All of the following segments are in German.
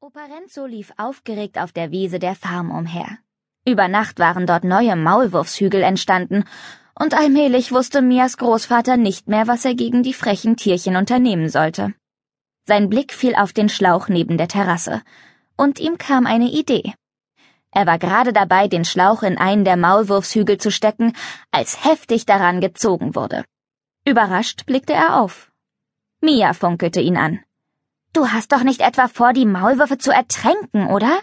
Operenzo lief aufgeregt auf der Wiese der Farm umher. Über Nacht waren dort neue Maulwurfshügel entstanden, und allmählich wusste Mias Großvater nicht mehr, was er gegen die frechen Tierchen unternehmen sollte. Sein Blick fiel auf den Schlauch neben der Terrasse, und ihm kam eine Idee. Er war gerade dabei, den Schlauch in einen der Maulwurfshügel zu stecken, als heftig daran gezogen wurde. Überrascht blickte er auf. Mia funkelte ihn an. Du hast doch nicht etwa vor, die Maulwürfe zu ertränken, oder?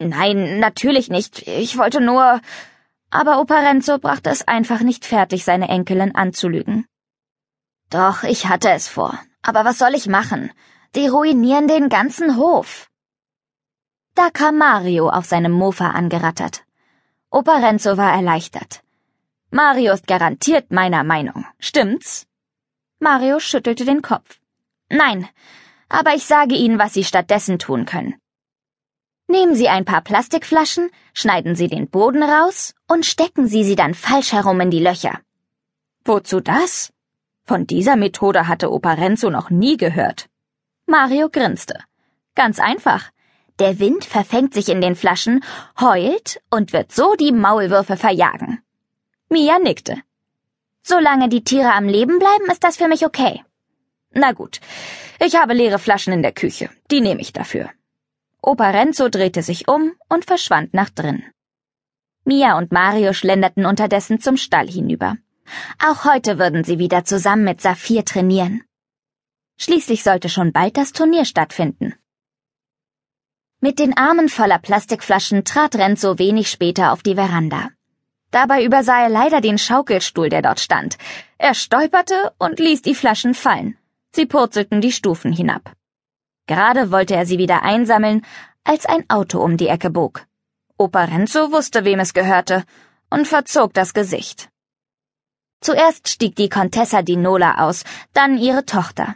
Nein, natürlich nicht. Ich wollte nur. Aber Operenzo brachte es einfach nicht fertig, seine Enkelin anzulügen. Doch, ich hatte es vor. Aber was soll ich machen? Die ruinieren den ganzen Hof. Da kam Mario auf seinem Mofa angerattert. Operenzo war erleichtert. Mario ist garantiert meiner Meinung. Stimmt's? Mario schüttelte den Kopf. Nein, aber ich sage Ihnen, was Sie stattdessen tun können. Nehmen Sie ein paar Plastikflaschen, schneiden Sie den Boden raus und stecken Sie sie dann falsch herum in die Löcher. Wozu das? Von dieser Methode hatte Operenzo noch nie gehört. Mario grinste. Ganz einfach. Der Wind verfängt sich in den Flaschen, heult und wird so die Maulwürfe verjagen. Mia nickte. Solange die Tiere am Leben bleiben, ist das für mich okay. Na gut, ich habe leere Flaschen in der Küche, die nehme ich dafür. Opa Renzo drehte sich um und verschwand nach drin. Mia und Mario schlenderten unterdessen zum Stall hinüber. Auch heute würden sie wieder zusammen mit Saphir trainieren. Schließlich sollte schon bald das Turnier stattfinden. Mit den Armen voller Plastikflaschen trat Renzo wenig später auf die Veranda. Dabei übersah er leider den Schaukelstuhl, der dort stand. Er stolperte und ließ die Flaschen fallen. Sie purzelten die Stufen hinab. Gerade wollte er sie wieder einsammeln, als ein Auto um die Ecke bog. Opa Renzo wusste, wem es gehörte, und verzog das Gesicht. Zuerst stieg die Contessa di Nola aus, dann ihre Tochter.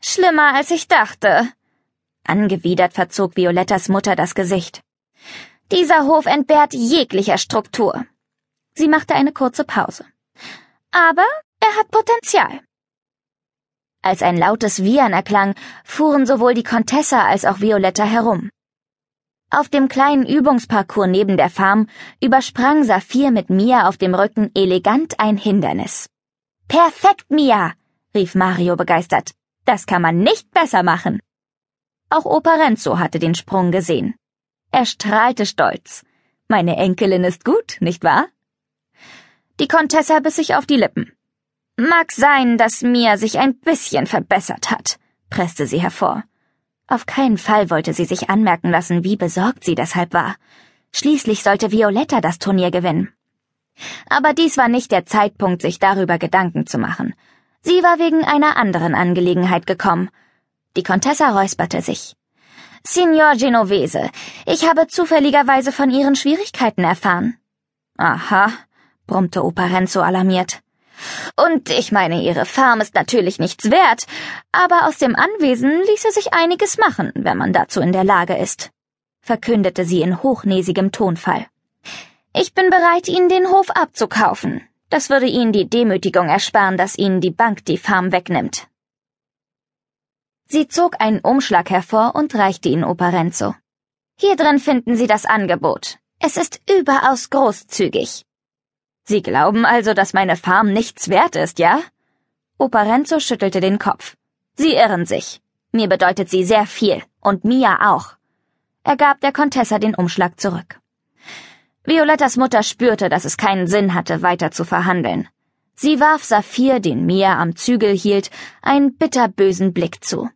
Schlimmer als ich dachte. Angewidert verzog Violettas Mutter das Gesicht. Dieser Hof entbehrt jeglicher Struktur. Sie machte eine kurze Pause. Aber er hat Potenzial. Als ein lautes Wiehern erklang, fuhren sowohl die Contessa als auch Violetta herum. Auf dem kleinen Übungsparcours neben der Farm übersprang Saphir mit Mia auf dem Rücken elegant ein Hindernis. Perfekt, Mia! rief Mario begeistert. Das kann man nicht besser machen. Auch Opa Renzo hatte den Sprung gesehen. Er strahlte stolz. Meine Enkelin ist gut, nicht wahr? Die Contessa biss sich auf die Lippen. Mag sein, dass Mia sich ein bisschen verbessert hat, presste sie hervor. Auf keinen Fall wollte sie sich anmerken lassen, wie besorgt sie deshalb war. Schließlich sollte Violetta das Turnier gewinnen. Aber dies war nicht der Zeitpunkt, sich darüber Gedanken zu machen. Sie war wegen einer anderen Angelegenheit gekommen. Die Contessa räusperte sich. Signor Genovese, ich habe zufälligerweise von Ihren Schwierigkeiten erfahren. Aha, brummte Opa Renzo alarmiert. Und ich meine, ihre Farm ist natürlich nichts wert, aber aus dem Anwesen ließe sich einiges machen, wenn man dazu in der Lage ist, verkündete sie in hochnäsigem Tonfall. Ich bin bereit, Ihnen den Hof abzukaufen. Das würde Ihnen die Demütigung ersparen, dass Ihnen die Bank die Farm wegnimmt. Sie zog einen Umschlag hervor und reichte ihn Operenzo. Hier drin finden Sie das Angebot. Es ist überaus großzügig. Sie glauben also, dass meine Farm nichts wert ist, ja? Opa Renzo schüttelte den Kopf. Sie irren sich. Mir bedeutet sie sehr viel, und Mia auch. Er gab der Contessa den Umschlag zurück. Violettas Mutter spürte, dass es keinen Sinn hatte, weiter zu verhandeln. Sie warf Saphir, den Mia am Zügel hielt, einen bitterbösen Blick zu.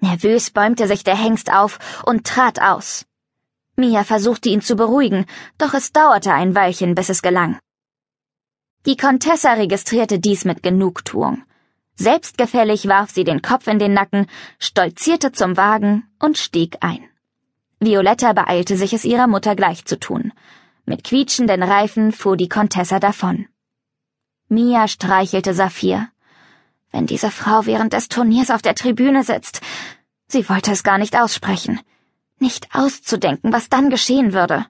Nervös bäumte sich der Hengst auf und trat aus. Mia versuchte ihn zu beruhigen, doch es dauerte ein Weilchen, bis es gelang. Die Contessa registrierte dies mit Genugtuung. Selbstgefällig warf sie den Kopf in den Nacken, stolzierte zum Wagen und stieg ein. Violetta beeilte sich, es ihrer Mutter gleich zu tun. Mit quietschenden Reifen fuhr die Contessa davon. Mia streichelte Saphir. Wenn diese Frau während des Turniers auf der Tribüne sitzt. Sie wollte es gar nicht aussprechen. Nicht auszudenken, was dann geschehen würde.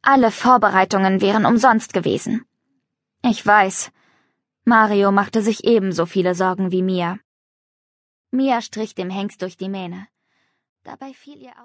Alle Vorbereitungen wären umsonst gewesen. Ich weiß. Mario machte sich ebenso viele Sorgen wie Mia. Mia strich dem Hengst durch die Mähne. Dabei fiel ihr auf